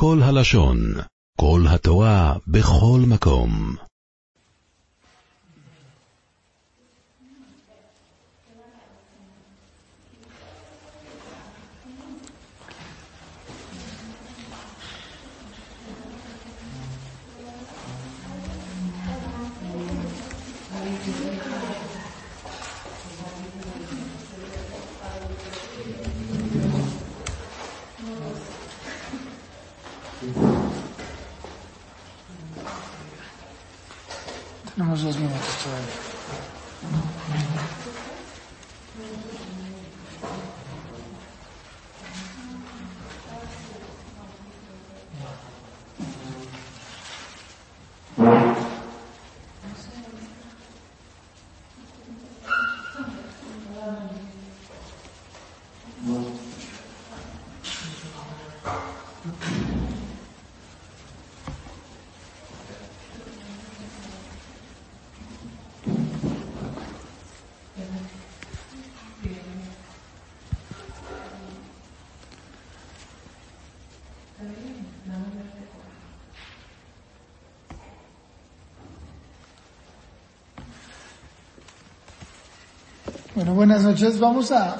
כל הלשון, כל התורה, בכל מקום. Bueno, buenas noches. Vamos a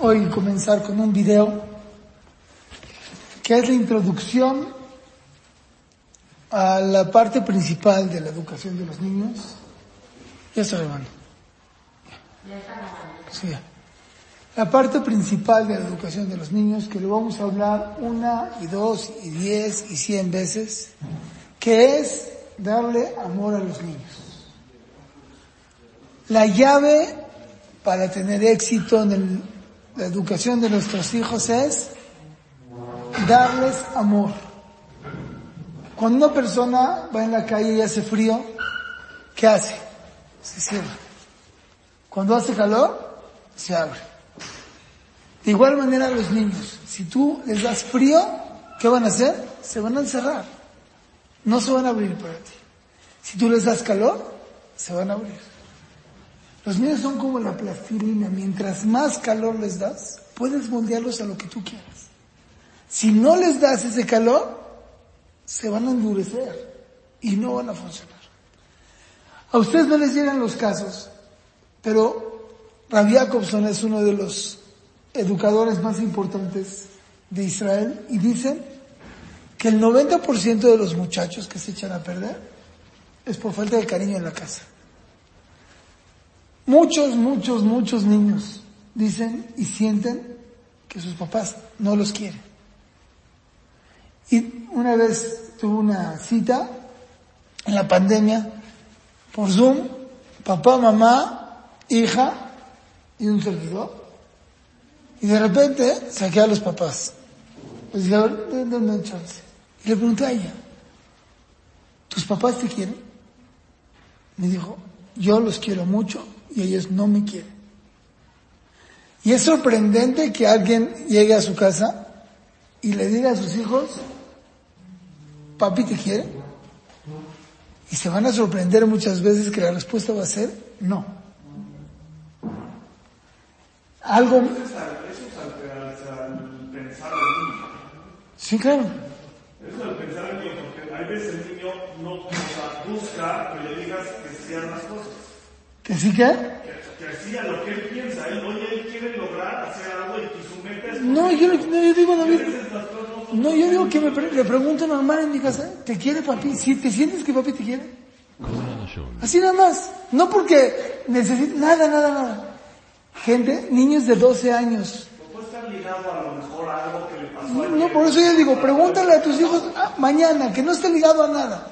hoy comenzar con un video que es la introducción a la parte principal de la educación de los niños. Ya está hermano. Sí. La parte principal de la educación de los niños, que lo vamos a hablar una y dos y diez y cien veces, que es darle amor a los niños. La llave para tener éxito en la educación de nuestros hijos es darles amor. Cuando una persona va en la calle y hace frío, ¿qué hace? Se cierra. Cuando hace calor, se abre. De igual manera los niños, si tú les das frío, ¿qué van a hacer? Se van a encerrar. No se van a abrir para ti. Si tú les das calor, se van a abrir. Los niños son como la plastilina. Mientras más calor les das, puedes moldearlos a lo que tú quieras. Si no les das ese calor, se van a endurecer y no van a funcionar. A ustedes no les llegan los casos, pero Rabbi Jacobson es uno de los educadores más importantes de Israel y dicen que el 90% de los muchachos que se echan a perder es por falta de cariño en la casa. Muchos, muchos, muchos niños dicen y sienten que sus papás no los quieren. Y una vez tuve una cita en la pandemia por Zoom, papá, mamá, hija y un servidor. Y de repente saqué a los papás. Les dije, a ver, denme chance. Y le pregunté a ella, ¿tus papás te quieren? Me dijo, yo los quiero mucho y ellos no me quieren. Y es sorprendente que alguien llegue a su casa y le diga a sus hijos, papi te quiere. Y se van a sorprender muchas veces que la respuesta va a ser no. Algo... Eso es al, al- al pensar del niño. Sí, claro. Eso es al pensar del niño, porque a veces el niño no busca que le digas que sean las cosas. ¿Que sí qué? No, yo, digo, que me pre le pregunto normal en mi casa, ¿te quiere papi? ¿Si te sientes que papi te quiere? Así nada más. No porque necesite nada, nada, nada. Gente, niños de 12 años. No, por eso yo digo, pregúntale a tus hijos ah, mañana, que no esté ligado a nada.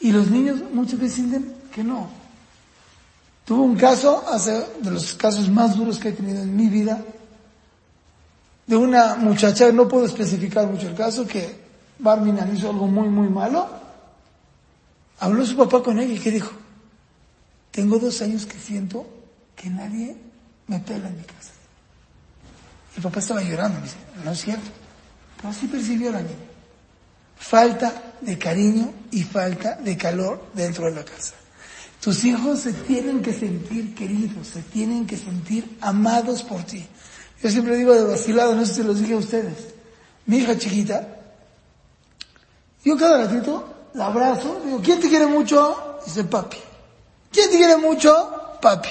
Y los niños muchas veces sienten que no. Tuve un caso, hace, de los casos más duros que he tenido en mi vida, de una muchacha, no puedo especificar mucho el caso, que Barminan hizo algo muy, muy malo. Habló su papá con ella y que dijo, tengo dos años que siento que nadie me pela en mi casa. El papá estaba llorando, me dice, no es cierto. Pero sí percibió la niña. Falta de cariño y falta de calor dentro de la casa. Tus hijos se tienen que sentir queridos, se tienen que sentir amados por ti. Yo siempre digo de vacilado, no sé si los dije a ustedes. Mi hija chiquita Yo cada ratito la abrazo, digo, ¿quién te quiere mucho? Dice papi. ¿Quién te quiere mucho? Papi.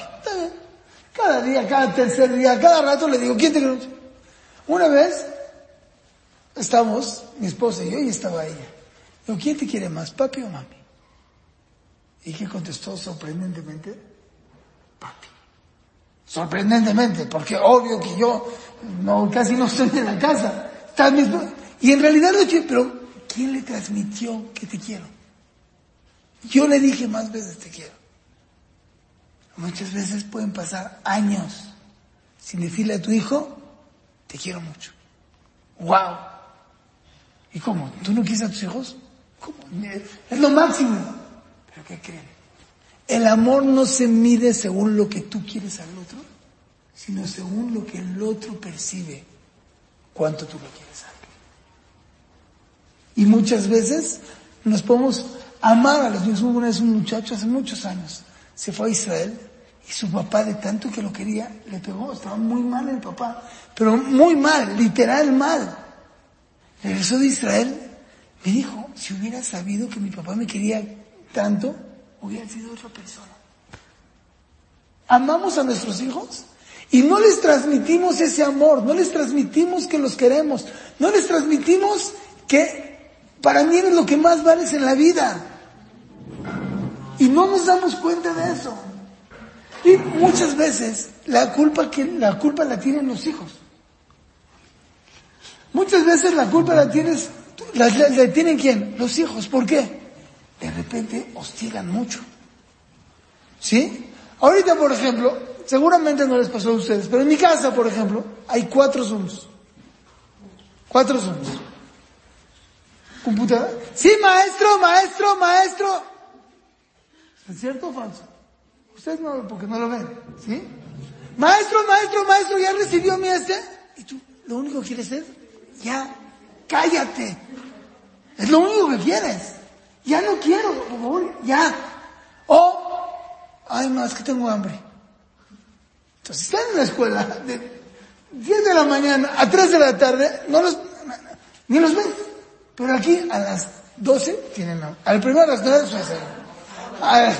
Cada día, cada tercer día, cada rato le digo, ¿quién te quiere mucho? Una vez estamos, mi esposa y yo, y estaba ella. Digo, ¿quién te quiere más, papi o mami? ¿Y qué contestó sorprendentemente? Papi. Sorprendentemente, porque obvio que yo no, casi no estoy en la casa. Está mi esposa. Y en realidad lo dije, pero ¿quién le transmitió que te quiero? Yo le dije más veces te quiero. Muchas veces pueden pasar años sin decirle a tu hijo, te quiero mucho. ¡Wow! ¿Y cómo? ¿Tú no quieres a tus hijos? ¿Cómo? Es lo máximo. ¿Pero qué creen? El amor no se mide según lo que tú quieres al otro, sino según lo que el otro percibe cuánto tú lo quieres a él. Y muchas veces nos podemos amar a los niños. Una vez un muchacho hace muchos años, se fue a Israel y su papá de tanto que lo quería, le pegó, estaba muy mal el papá, pero muy mal, literal mal. Regresó de Israel, me dijo, si hubiera sabido que mi papá me quería tanto, hubiera sido otra persona. Amamos a nuestros hijos y no les transmitimos ese amor, no les transmitimos que los queremos, no les transmitimos que para mí es lo que más vales en la vida. Y no nos damos cuenta de eso. Y muchas veces la culpa, que, la culpa la tienen los hijos. Muchas veces la culpa la tienes, la, la, la tienen quién? Los hijos. ¿Por qué? De repente hostigan mucho. ¿Sí? Ahorita, por ejemplo, seguramente no les pasó a ustedes, pero en mi casa, por ejemplo, hay cuatro Zooms. Cuatro Zooms. Computadora. Sí, maestro, maestro, maestro. ¿Es cierto o falso? Ustedes no, porque no lo ven, ¿sí? Maestro, maestro, maestro, ya recibió mi este. Y tú, lo único que quieres es, ya, cállate. Es lo único que quieres. Ya no quiero, por favor, ya. O, ay, no, es que tengo hambre. Entonces, están en la escuela de 10 de la mañana a 3 de la tarde, no los, ni los ven. Pero aquí a las 12 tienen hambre. Al primero a las 9 suele a,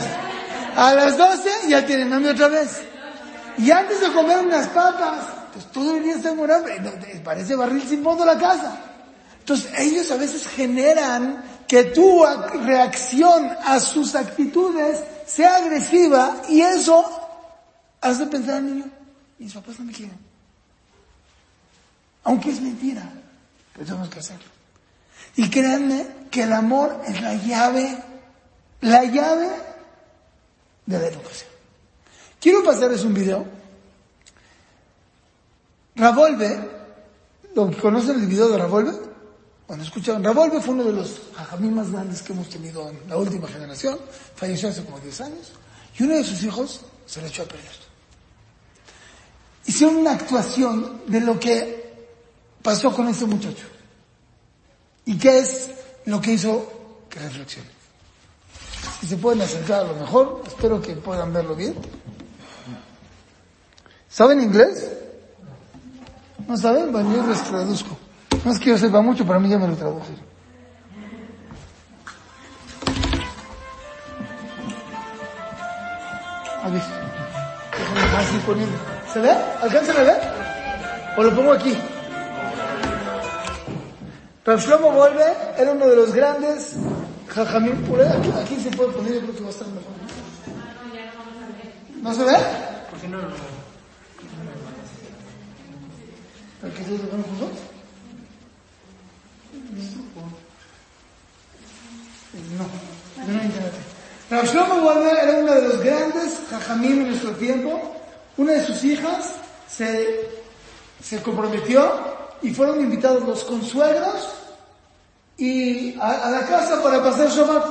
a las 12 ya tienen hambre otra vez. Y antes de comer unas papas, pues todo el día están con hambre. Parece barril sin fondo la casa. Entonces ellos a veces generan que tu reacción a sus actitudes sea agresiva y eso hace pensar al niño, mis papás no me quieren. Aunque es mentira, pero tenemos que hacerlo. Y créanme que el amor es la llave, la llave de la educación. Quiero pasarles un video. Ravolve, ¿lo conocen el video de Ravolve? Bueno, escucharon, Ravolve fue uno de los jajamí más grandes que hemos tenido en la última generación, falleció hace como 10 años, y uno de sus hijos se le echó a perder. Hicieron una actuación de lo que pasó con ese muchacho. ¿Y qué es lo que hizo que reflexione? Si se pueden acercar a lo mejor, espero que puedan verlo bien. ¿Saben inglés? ¿No saben? Bueno, yo les traduzco. No es que yo sepa mucho, para mí ya me lo traducen. A ver, así poniendo. ¿Se ve? ¿Alcanzan a ver? ¿O lo pongo aquí? Rav Shlomo Volve era uno de los grandes jajamín. Aquí, aquí se puede poner, yo creo que va a estar mejor. ¿No se ve? ¿Por qué no lo ¿Para qué se lo? No, no internet. Rav Shlomo Volve era uno de los grandes jajamín en nuestro tiempo. Una de sus hijas se, se comprometió y fueron invitados los consuegros y a, a, la casa para pasar Shabbat.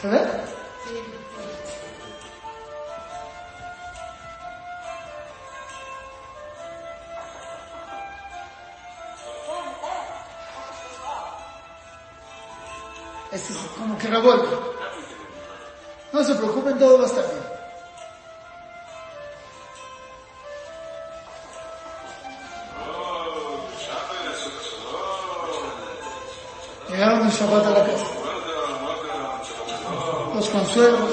¿Se ve? Que revuelve. No se preocupen, todo va a estar bien. Llegaron el Shabbat a la casa. Los consuelos.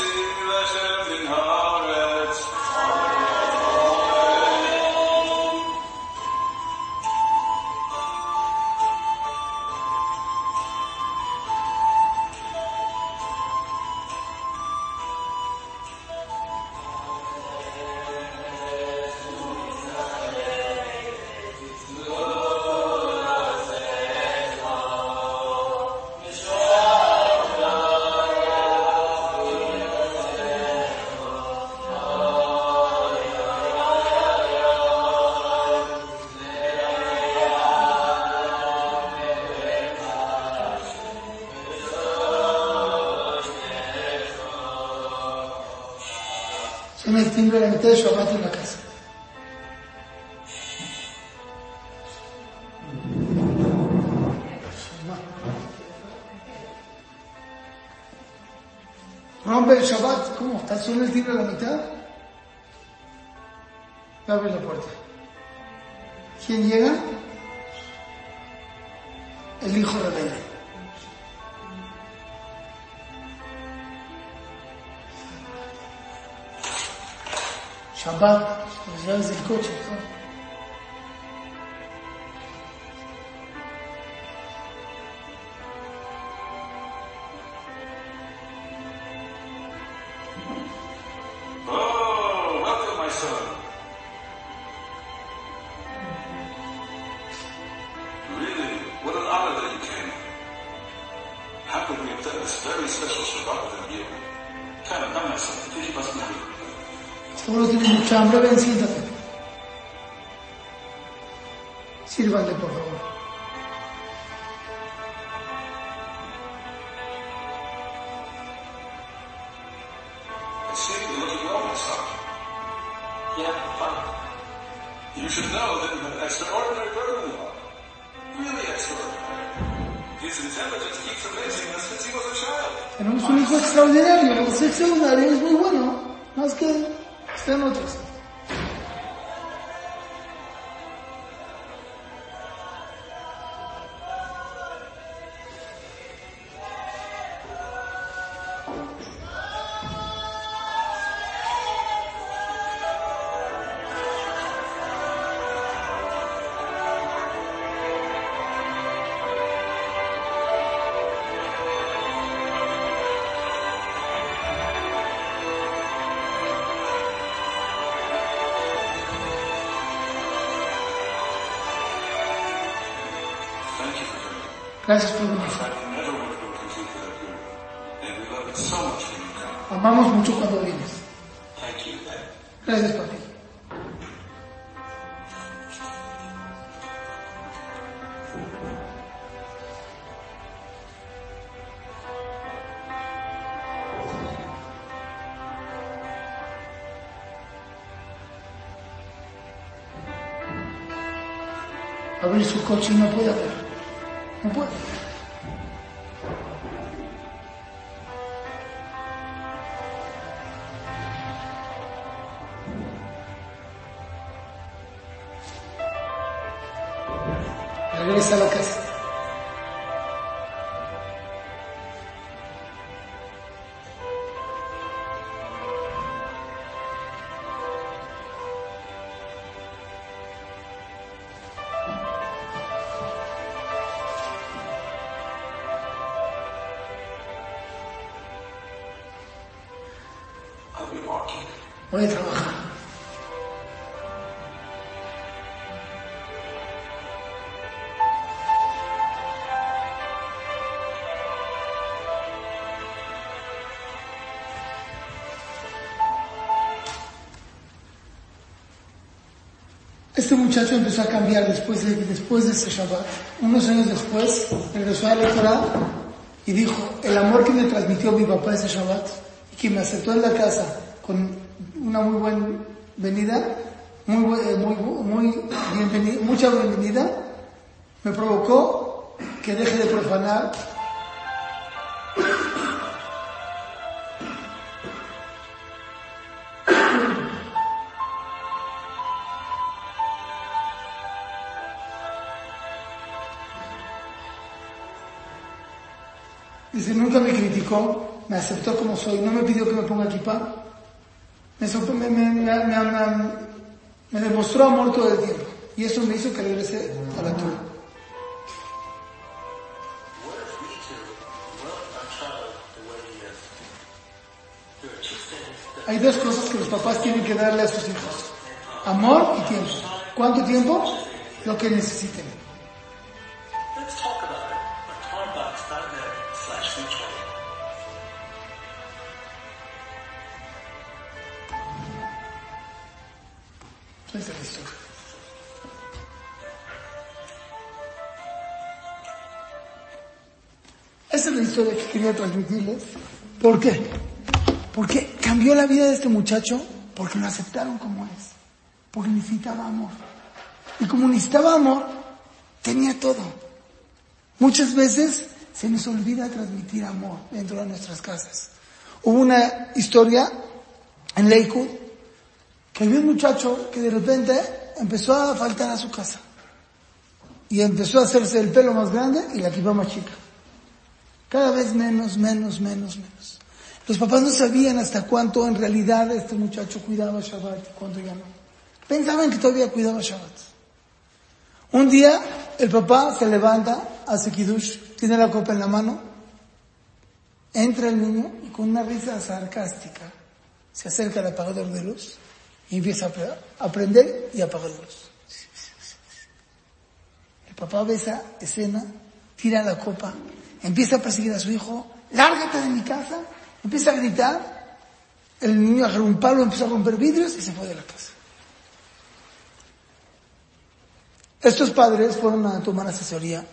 وسلم منها la mitad? Abre la puerta. ¿Quién llega? El hijo rebelde. Shabbat, las llaves del coche. ¿no? Tenemos un hijo extraordinario, es extraordinario, es muy bueno, más que están otros. You come. Amamos mucho cuando vienes. Gracias, papi. Abrir su coche y no puede abrir. No A trabajar. Este muchacho empezó a cambiar después de, después de ese Shabbat. Unos años después regresó a la Torah y dijo, el amor que me transmitió mi papá ese Shabbat y que me aceptó en la casa con una muy buena venida, muy, eh, muy, muy bienvenida, mucha bienvenida, me provocó que deje de profanar Dice, nunca me criticó, me aceptó como soy, no me pidió que me ponga equipa. Me, me, me, me- me- demostró amor todo el tiempo. Y eso me hizo que regrese a la Torah. Hay dos cosas que los papás tienen que darle a sus hijos. Amor y tiempo. ¿Cuánto tiempo? Lo que necesiten. Esa es la historia que quería transmitirles. ¿Por qué? Porque cambió la vida de este muchacho porque lo aceptaron como es. Porque necesitaba amor. Y como necesitaba amor, tenía todo. Muchas veces se nos olvida transmitir amor dentro de nuestras casas. Hubo una historia en Lakewood que había un muchacho que de repente empezó a faltar a su casa. Y empezó a hacerse el pelo más grande y la equipa más chica. Cada vez menos, menos, menos, menos. Los papás no sabían hasta cuánto en realidad este muchacho cuidaba Shabbat y cuánto ya no. Pensaban que todavía cuidaba Shabbat. Un día el papá se levanta, hace kiddush, tiene la copa en la mano, entra el niño y con una risa sarcástica se acerca al apagador de luz y empieza a pre- a prender y apagar la luz. El papá ve esa escena, tira la copa, empieza a perseguir a su hijo, lárgate de mi casa, empieza a gritar, el niño agarró un palo, empezó a romper vidrios y se fue de la casa. Estos padres fueron a tomar asesoría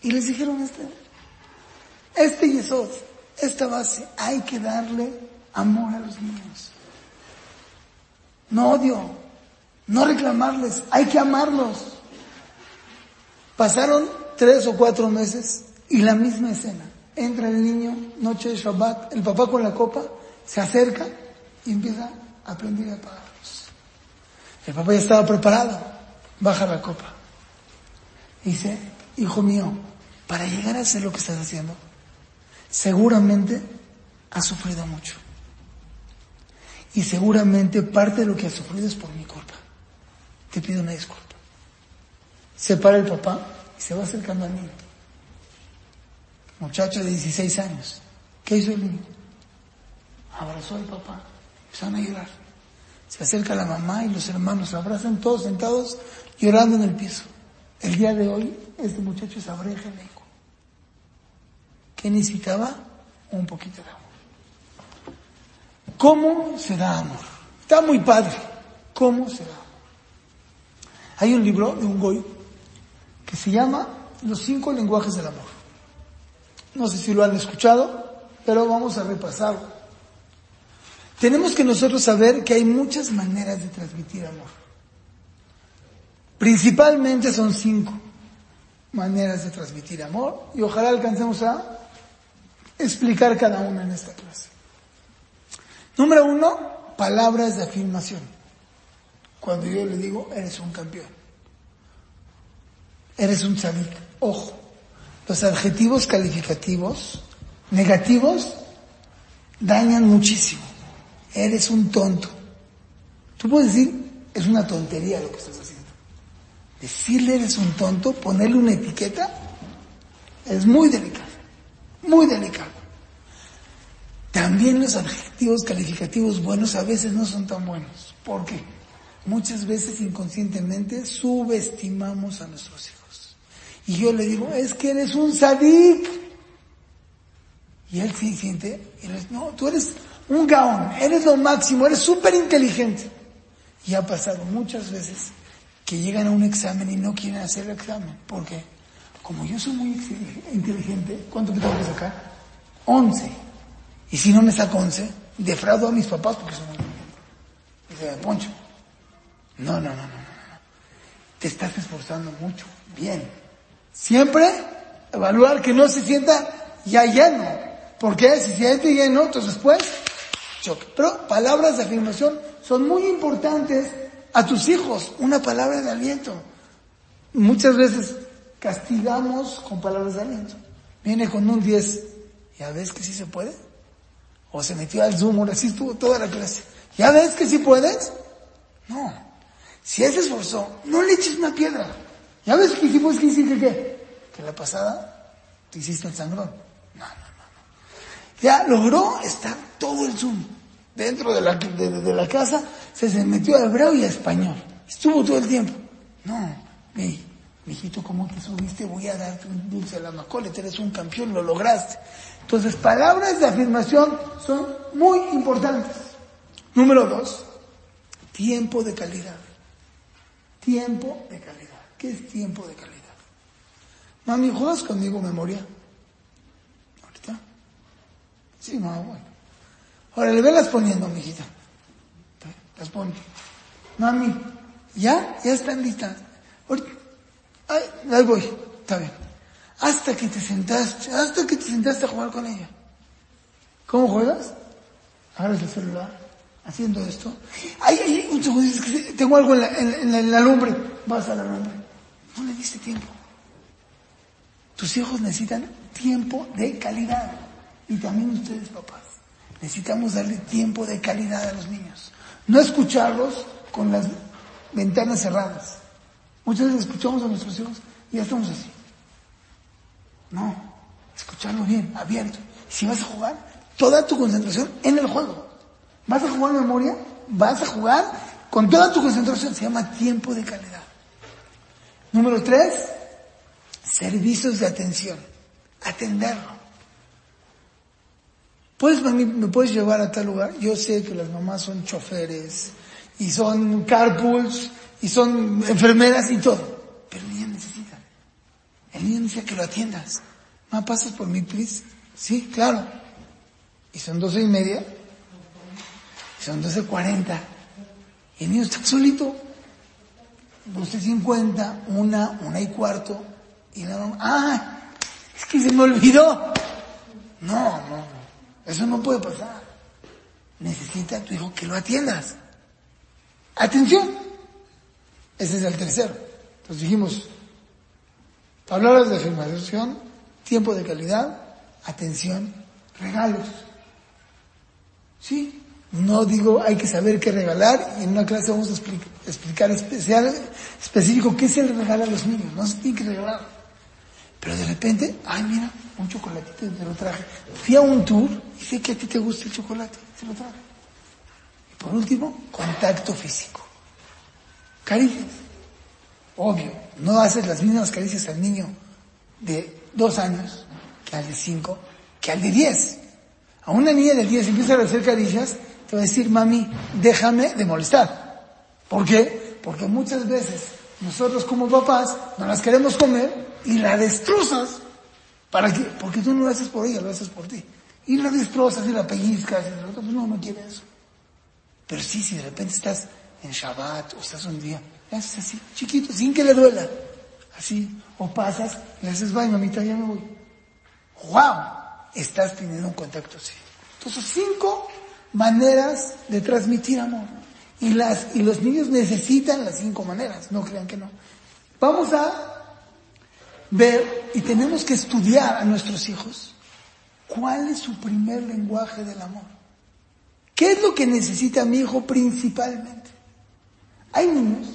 y les dijeron este, este yesod, esta base, hay que darle amor a los niños. No odio, no reclamarles, hay que amarlos. Pasaron tres o cuatro meses y la misma escena. Entra el niño, noche de Shabbat, el papá con la copa, se acerca y empieza a prender y apagarlos. El papá ya estaba preparado, baja la copa. Dice, hijo mío, para llegar a hacer lo que estás haciendo, seguramente has sufrido mucho. Y seguramente parte de lo que has sufrido es por mi culpa. Te pido una disculpa. Se para el papá y se va acercando al niño. Muchacho de 16 años. ¿Qué hizo el niño? Abrazó al papá. Empezaron a llorar. Se acerca la mamá y los hermanos se abrazan todos sentados llorando en el piso. El día de hoy este muchacho es abreja en México. ¿Qué necesitaba? Un poquito de amor. ¿Cómo se da amor? Está muy padre. ¿Cómo se da amor? Hay un libro de un goy que se llama Los cinco lenguajes del amor. No sé si lo han escuchado, pero vamos a repasarlo. Tenemos que nosotros saber que hay muchas maneras de transmitir amor. Principalmente son cinco maneras de transmitir amor y ojalá alcancemos a explicar cada una en esta clase. Número uno, palabras de afirmación. Cuando yo le digo, eres un campeón. Eres un tzadik. Ojo, los adjetivos calificativos negativos dañan muchísimo. Eres un tonto. Tú puedes decir, es una tontería lo que estás haciendo. Decirle eres un tonto, ponerle una etiqueta, es muy delicado. Muy delicado. También los adjetivos calificativos buenos a veces no son tan buenos. ¿Por qué? Muchas veces inconscientemente subestimamos a nuestros hijos. Y yo le digo, es que eres un sadik. Y él sí siente, él es, no, tú eres un gaón, eres lo máximo, eres súper inteligente. Y ha pasado muchas veces que llegan a un examen y no quieren hacer el examen. ¿Por qué? Como yo soy muy inteligente, ¿cuánto me tengo que sacar? 11. Y si no me saco 11, defraudo a mis papás porque son muy Dice, Poncho, no, no, no, no, no. Te estás esforzando mucho. Bien. Siempre evaluar que no se sienta ya lleno. Porque si se siente lleno, entonces después choque. Pero palabras de afirmación son muy importantes a tus hijos. Una palabra de aliento. Muchas veces castigamos con palabras de aliento. Viene con un 10. ¿Ya ves que sí se puede? O se metió al Zoom, así estuvo toda la clase. ¿Ya ves que sí puedes? No. Si él se esforzó, no le eches una piedra. ¿Ya ves que puedes que decir que qué? Que la pasada te hiciste el sangrón. No, no, no. Ya logró estar todo el Zoom. Dentro de la, de, la casa se, se metió a hebreo y a español. Estuvo todo el tiempo. No, mi hijito, ¿cómo te subiste? Voy a darte un dulce a la macole, eres un campeón, lo lograste. Entonces, palabras de afirmación son muy importantes. Número dos, tiempo de calidad. Tiempo de calidad. ¿Qué es tiempo de calidad? Mami, ¿juegas conmigo memoria? ¿Ahorita? Sí, no, bueno. Ahora le velas poniendo, mijita. Las pone. Mami, ¿ya? Ya están listas. Ahorita. Ay, ahí voy. Está bien. Hasta que te sentaste, hasta que te sentaste a jugar con ella. ¿Cómo juegas? Agarras el celular, haciendo esto. Ay, ay, un segundo, es que tengo algo en la, en, en la lumbre. Vas a la lumbre. No le diste tiempo. Tus hijos necesitan tiempo de calidad. Y también ustedes, papás. Necesitamos darle tiempo de calidad a los niños. No escucharlos con las ventanas cerradas. Muchas veces escuchamos a nuestros hijos y ya estamos así. No, escucharlo bien, abierto. Si vas a jugar, toda tu concentración en el juego. ¿Vas a jugar memoria? Vas a jugar con toda tu concentración. Se llama tiempo de calidad. Número tres, servicios de atención. Atenderlo. ¿Puedes, ¿Me puedes llevar a tal lugar? Yo sé que las mamás son choferes y son carpools y son enfermeras y todo. Pero el niño necesita. El niño necesita que lo atiendas. ¿No pasas por mí, please? Sí, claro. Y son doce y media. Y son doce cuarenta. Y el niño está solito. Doce cincuenta, una, una y cuarto. Y la mamá, ¡ah! Es que se me olvidó. No, no, no. Eso no puede pasar. Necesita a tu hijo que lo atiendas. Atención. Ese es el tercero. Entonces dijimos, palabras de afirmación, tiempo de calidad, atención, regalos. Sí, no digo hay que saber qué regalar y en una clase vamos a explicar, especial, específico qué se le regala a los niños, no se tiene que regalar. Pero de repente, ay mira, un chocolatito te lo traje. Fui a un tour y sé que a ti te gusta el chocolate, te lo traje. Y por último, contacto físico. Caricias. Obvio, no haces las mismas caricias al niño de dos años que al de cinco, que al de diez. A una niña de diez empieza a hacer caricias, te va a decir, mami, déjame de molestar. ¿Por qué? Porque muchas veces nosotros como papás no las queremos comer y la destrozas. ¿Para qué? Porque tú no lo haces por ella, lo haces por ti. Y la destrozas y la pellizcas y pues no, no quiere eso. Pero sí, si de repente estás en Shabbat o estás un día, le haces así, chiquito, sin que le duela. Así, o pasas, le haces, bye mamita, ya me voy. ¡Wow! Estás teniendo un contacto así. Entonces, cinco maneras de transmitir amor. Y las, y los niños necesitan las cinco maneras, no crean que no. Vamos a ver y tenemos que estudiar a nuestros hijos cuál es su primer lenguaje del amor. ¿Qué es lo que necesita mi hijo principalmente? Hay niños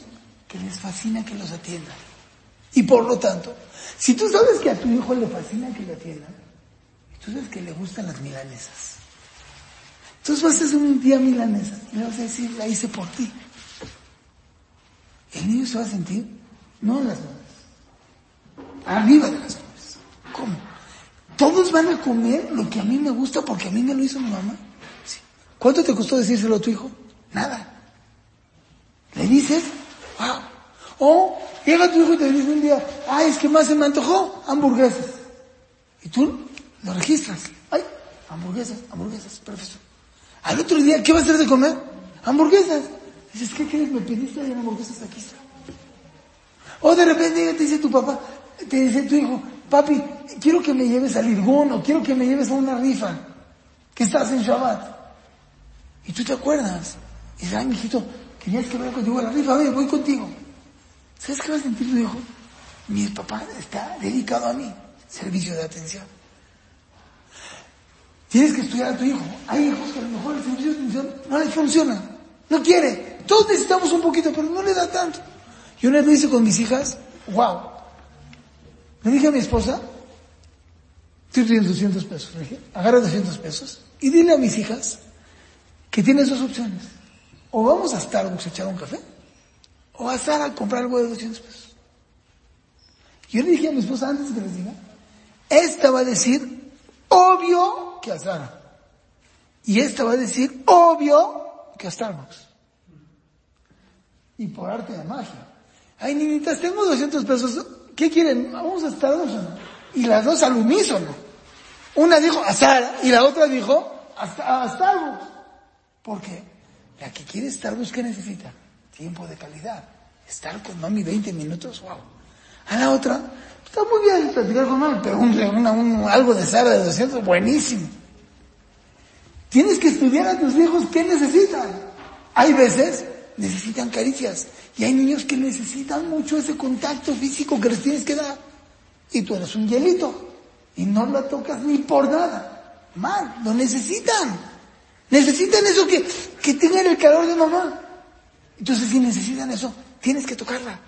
que les fascina que los atiendan. Y por lo tanto, si tú sabes que a tu hijo le fascina que lo atiendan, tú sabes que le gustan las milanesas. Entonces vas a hacer un día milanesa y le vas a decir, la hice por ti. El niño se va a sentir, no en las manos, arriba de las nubes. ¿Cómo? Todos van a comer lo que a mí me gusta porque a mí me lo hizo mi mamá. Sí. ¿Cuánto te costó decírselo a tu hijo? Nada. Le dices, wow. O llega tu hijo y te dice un día, ay, es que más se me antojó hamburguesas. Y tú lo registras. Ay, hamburguesas, hamburguesas, perfecto. Al otro día, ¿qué va a hacer de comer? Hamburguesas. Dices, ¿qué quieres? Me pediste de hamburguesas aquí está. O de repente te dice tu papá, te dice tu hijo, papi, quiero que me lleves al Irgun o quiero que me lleves a una rifa, que estás en Shabbat. Y tú te acuerdas. Y dices, ay, mijito, querías que vaya contigo a la rifa, ver, voy contigo. ¿Sabes qué va a sentir tu hijo? Mi papá está dedicado a mí, servicio de atención. Tienes que estudiar a tu hijo. Hay hijos que a lo mejor el servicio de atención no les funciona. No quiere. Todos necesitamos un poquito, pero no le da tanto. Yo una vez lo hice con mis hijas, wow. Le dije a mi esposa, estoy pidiendo 200 pesos. Le agarra 200 pesos y dile a mis hijas que tienes dos opciones. O vamos a Starbucks a echar un café, o a estar a comprar algo de 200 pesos. Yo le dije a mi esposa antes que les diga, esta va a decir, obvio Y esta va a decir, obvio que a Starbucks. Y por arte de magia. Ay, niñitas, tengo 200 pesos. ¿Qué quieren? Vamos a Starbucks? Y las dos al unísono. Una dijo a Sara y la otra dijo a, a Starbucks. Porque la que quiere Starbucks, ¿qué necesita? Tiempo de calidad. Estar con mami 20 minutos, wow. A la otra, está muy bien platicar con mami, pero un, una, un, algo de Sara de 200, buenísimo. Tienes que estudiar a tus hijos qué necesitan. Hay veces necesitan caricias y hay niños que necesitan mucho ese contacto físico que les tienes que dar. Y tú eres un hielito y no la tocas ni por nada. Mal, lo necesitan. Necesitan eso que, que tengan el calor de mamá. Entonces si necesitan eso, tienes que tocarla.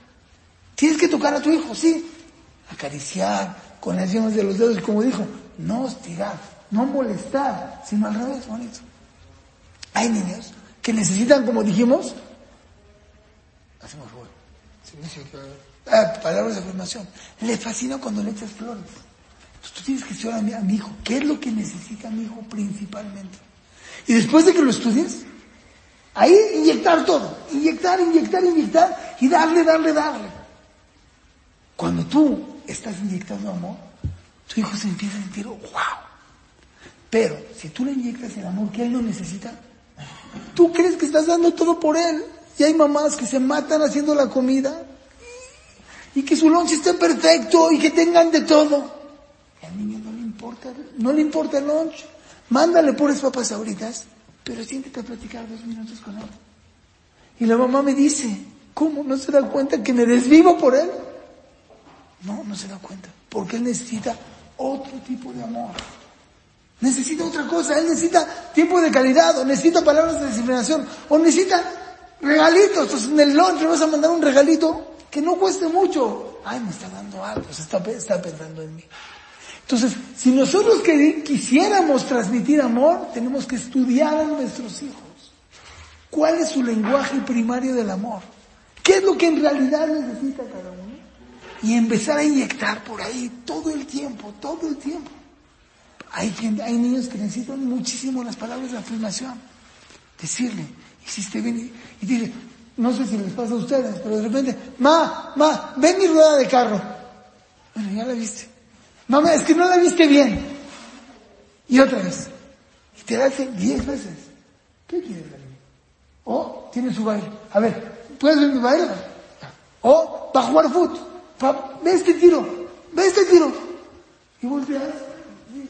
Tienes que tocar a tu hijo, sí. Acariciar con las yemas de los dedos, como dijo, no hostigar, no molestar, sino al revés, bonito. Hay niños que necesitan, como dijimos, hacemos fuego. Ah, palabras de afirmación. Le fascina cuando le echas flores. Entonces tú tienes que estudiar mi, a mi hijo. ¿Qué es lo que necesita mi hijo principalmente? Y después de que lo estudies, ahí inyectar todo. Inyectar, inyectar, inyectar y darle, darle, darle. Cuando tú estás inyectando amor, tu hijo se empieza a sentir, wow. Pero si tú le inyectas el amor que él no necesita, tú crees que estás dando todo por él. Y hay mamás que se matan haciendo la comida y que su lunch esté perfecto y que tengan de todo. Y al niño no le importa, no le importa el lunch. Mándale puras papas ahoritas, pero siéntate a platicar dos minutos con él. Y la mamá me dice, ¿cómo no se da cuenta que me desvivo por él? No, no se da cuenta, porque él necesita otro tipo de amor. Necesita otra cosa, él necesita tiempo de calidad, o necesita palabras de disciplinación, o necesita regalitos. Entonces en el lunch le vas a mandar un regalito que no cueste mucho. Ay, me está dando algo, se está, está pensando en mí. Entonces, si nosotros quisiéramos transmitir amor, tenemos que estudiar a nuestros hijos. ¿Cuál es su lenguaje primario del amor? ¿Qué es lo que en realidad necesita cada uno? Y empezar a inyectar por ahí todo el tiempo, todo el tiempo. Hay, hay niños que necesitan muchísimo las palabras de afirmación. Decirle, hiciste bien. Y dice, no sé si les pasa a ustedes, pero de repente, ma, ma, ven mi rueda de carro. Bueno, ya la viste. Mamá, es que no la viste bien. Y otra vez. Y te la hace diez veces. ¿Qué quieres, niña? O tiene su baile. A ver, ¿puedes ver mi baile? O va a jugar fútbol. Ve este tiro. Ve este tiro. Y volteas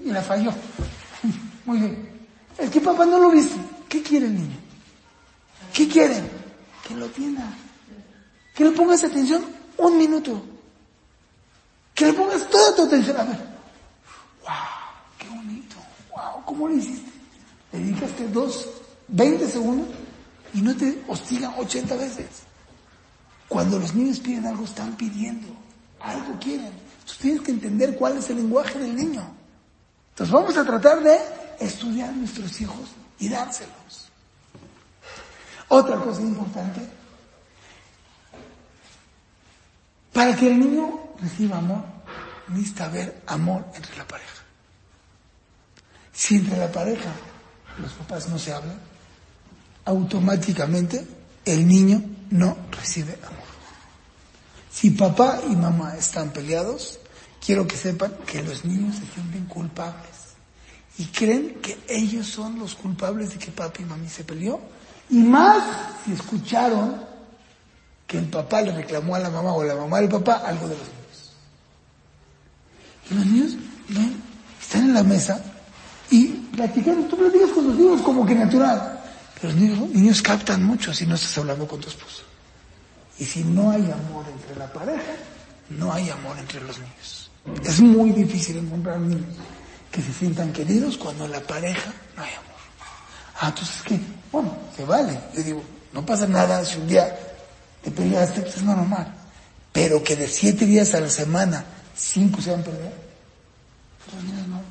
y la falló. Muy bien. Es que papá no lo viste. ¿Qué quiere el niño? ¿Qué quiere? Que lo atienda. Que le pongas atención un minuto. Que le pongas toda tu atención. A ver. ¡Wow! ¡Qué bonito! ¡Wow! ¿Cómo lo hiciste? Dedicaste dos, veinte segundos y no te hostigan ochenta veces. Cuando los niños piden algo, están pidiendo. Algo quieren. Entonces tienes que entender cuál es el lenguaje del niño. Entonces vamos a tratar de estudiar a nuestros hijos y dárselos. Otra cosa importante, para que el niño reciba amor, necesita haber amor entre la pareja. Si entre la pareja los papás no se hablan, automáticamente el niño no recibe amor. Si papá y mamá están peleados, quiero que sepan que los niños se sienten culpables. y creen que ellos son los culpables de que papi y mami se peleó. Y más si escucharon que el papá le reclamó a la mamá o la mamá al papá algo de los niños. Y los niños están en la mesa y platicando, tú platicas con los niños como que natural. Pero los niños, niños captan mucho si no estás hablando con tu esposo. Y si no hay amor entre la pareja, no hay amor entre los niños. Es muy difícil encontrar niños que se sientan queridos cuando en la pareja no hay amor. Ah, entonces que, bueno, se vale. Yo digo, no pasa nada si un día te peleaste, pues es normal. Pero que de siete días a la semana, cinco se van a pues los niños no,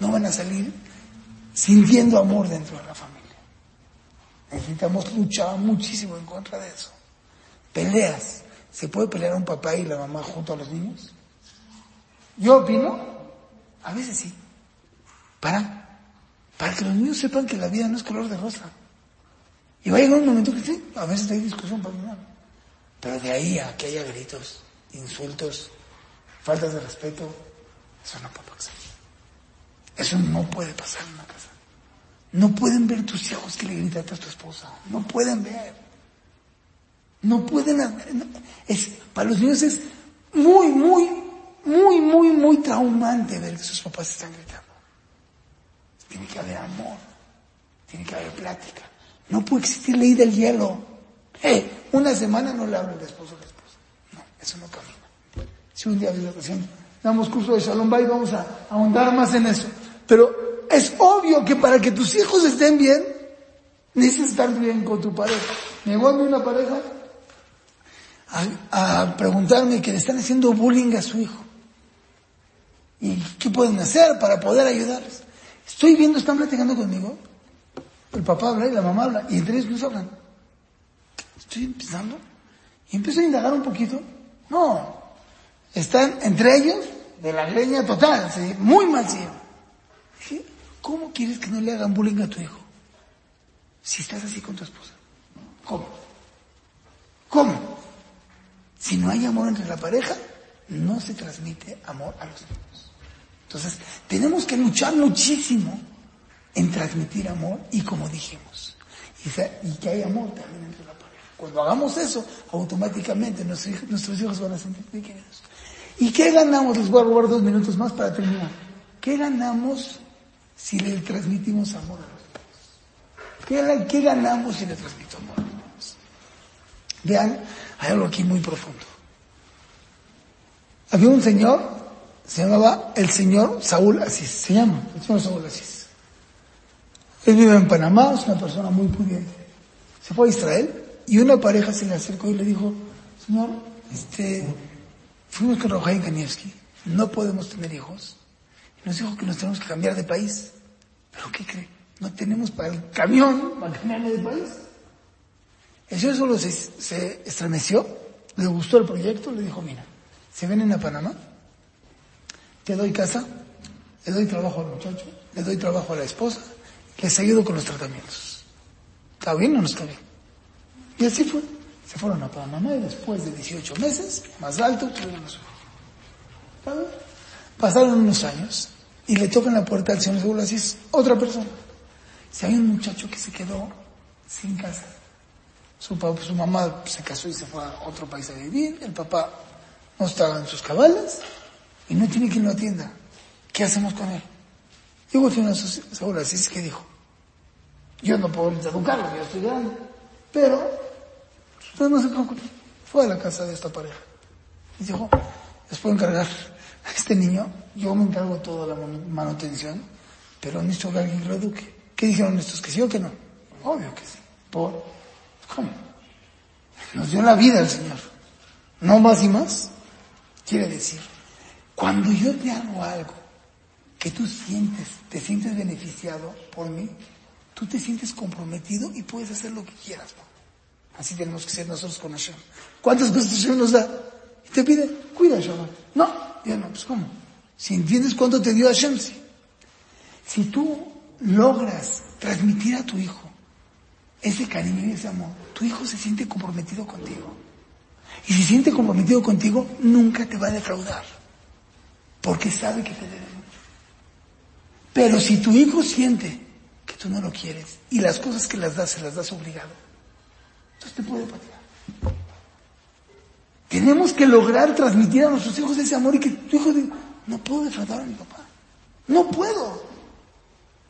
no van a salir sintiendo amor dentro de la familia. Necesitamos luchar muchísimo en contra de eso. Peleas. ¿Se puede pelear un papá y la mamá junto a los niños? Yo opino, a veces sí. Para, para que los niños sepan que la vida no es color de rosa. Y va a llegar un momento que sí, a veces hay discusión familiar. Pero de ahí a que haya gritos, insultos, faltas de respeto, eso no puede pasar. Eso no puede pasar en una casa. No pueden ver tus hijos que le gritaste a tu esposa. No pueden ver. No pueden. Es, para los niños es muy, muy, muy, muy, muy traumante ver que sus papás están gritando. Tiene que haber amor. Tiene que haber plática. No puede existir ley del hielo. Eh, una semana no le habla el esposo a la esposa. No, eso no camina. Si un día de ocasión damos curso de Shalom Bay, vamos a ahondar más en eso. Pero es obvio que para que tus hijos estén bien, necesitas estar bien con tu pareja. Me voy a una pareja a, preguntarme que le están haciendo bullying a su hijo. ¿Y qué pueden hacer para poder ayudarles? Estoy viendo, están platicando conmigo. El papá habla y la mamá habla. Y entre ellos no hablan. Estoy empezando. Y empiezo a indagar un poquito. No. Están entre ellos de la leña total. ¿sí? Muy mal, ¿sí? ¿Cómo quieres que no le hagan bullying a tu hijo? Si estás así con tu esposa. ¿Cómo? ¿Cómo? Si no hay amor entre la pareja, no se transmite amor a los niños. Entonces, tenemos que luchar muchísimo en transmitir amor y como dijimos, y, que hay amor también entre la pareja. Cuando hagamos eso, automáticamente nuestros, nuestros hijos van a sentir queridos. ¿Y qué ganamos? Les voy a robar dos minutos más para terminar. ¿Qué ganamos si le transmitimos amor a los niños? ¿Qué, qué ganamos si le transmito amor a los niños? Vean, hay algo aquí muy profundo. Había un señor, se llamaba el señor Saúl Asís, se llama el señor Saúl Asís. Él vive en Panamá, es una persona muy pudiente. Se fue a Israel y una pareja se le acercó y le dijo, señor, este, fuimos con Rojaim Kanievski, no podemos tener hijos. Nos dijo que nos tenemos que cambiar de país. ¿Pero qué cree? No tenemos para el camión para cambiarme de país. El señor solo se, estremeció, le gustó el proyecto, le dijo, mira, se vienen a Panamá, te doy casa, le doy trabajo al muchacho, le doy trabajo a la esposa, les ayudo con los tratamientos. ¿Está bien o no está bien? Y así fue. Se fueron a Panamá y después de 18 meses, más alto, tuvieron a. Pasaron unos años y le tocan la puerta al señor Seguro Asís, otra persona. Si hay un muchacho que se quedó sin casa. Su, papá, su mamá se casó y se fue a otro país a vivir, el papá no estaba en sus cabales y no tiene quien lo atienda. ¿Qué hacemos con él? Digo, el señor Seguro Asís que dijo, yo no puedo educarlo, yo estoy grande, pero usted no se preocupe. Fue a la casa de esta pareja y dijo, les puedo encargar a este niño, yo me encargo toda la manutención, pero necesito que alguien lo eduque. ¿Qué dijeron estos? ¿Que sí o que no? Obvio que sí. ¿Cómo? Nos dio la vida el Señor. No más y más. Quiere decir, cuando yo te hago algo que tú sientes, te sientes beneficiado por mí, tú te sientes comprometido y puedes hacer lo que quieras. Así tenemos que ser nosotros con Hashem. ¿Cuántas cosas Hashem nos da? Y te pide, cuida Hashem. No, ya no, pues ¿cómo? Si entiendes cuánto te dio Hashem, sí. Si tú logras transmitir a tu hijo ese cariño y ese amor, tu hijo se siente comprometido contigo. Y si siente comprometido contigo, nunca te va a defraudar. Porque sabe que te debe mucho. Pero si tu hijo siente que tú no lo quieres y las cosas que las das se las das obligado, entonces te puede patear. Tenemos que lograr transmitir a nuestros hijos ese amor y que tu hijo diga, no puedo defraudar a mi papá. No puedo.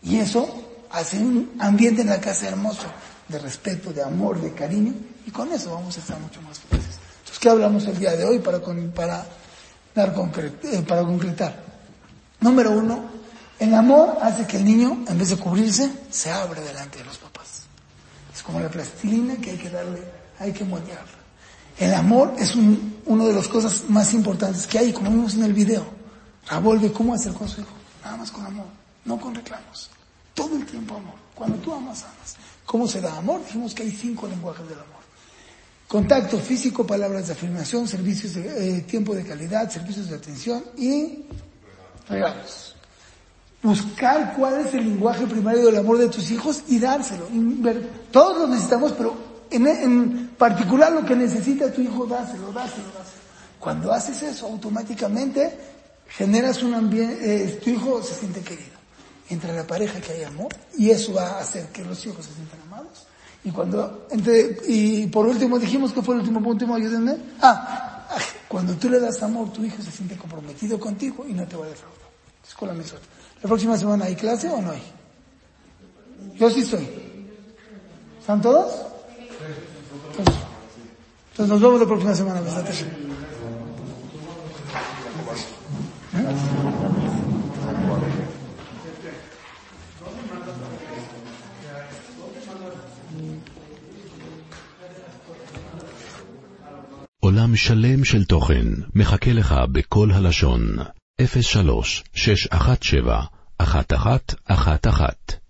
Y eso hace un ambiente en la casa hermoso, de respeto, de amor, de cariño, y con eso vamos a estar mucho más felices. Entonces, ¿qué hablamos el día de hoy para, para, dar eh, para concretar? Número uno, el amor hace que el niño, en vez de cubrirse, se abre delante de los papás. Es como la plastilina que hay que darle, hay que moldearla. El amor es un, una de las cosas más importantes que hay, como vimos en el video. Revuelve cómo hacer con su hijo. Nada más con amor, no con reclamos. Todo el tiempo amor. Cuando tú amas, amas. ¿Cómo se da amor? Dijimos que hay cinco lenguajes del amor. Contacto físico, palabras de afirmación, servicios de eh, tiempo de calidad, servicios de atención y regalos. Buscar cuál es el lenguaje primario del amor de tus hijos y dárselo. Todos lo necesitamos, pero en, particular lo que necesita tu hijo, dáselo, dáselo, dáselo. Cuando haces eso, automáticamente generas un ambiente, eh, tu hijo se siente querido entre la pareja que hay amor y eso va a hacer que los hijos se sientan amados. Y cuando, entre, y por último dijimos que fue el último punto, ayúdenme. Ah, cuando tú le das amor, tu hijo se siente comprometido contigo y no te va a defraudar. Es con la misma. ¿La próxima semana hay clase o no hay? Yo sí estoy. ¿Están todos? Entonces, entonces nos vemos la próxima semana. עולם שלם של תוכן מחכה לך בכל הלשון, 03 617 1111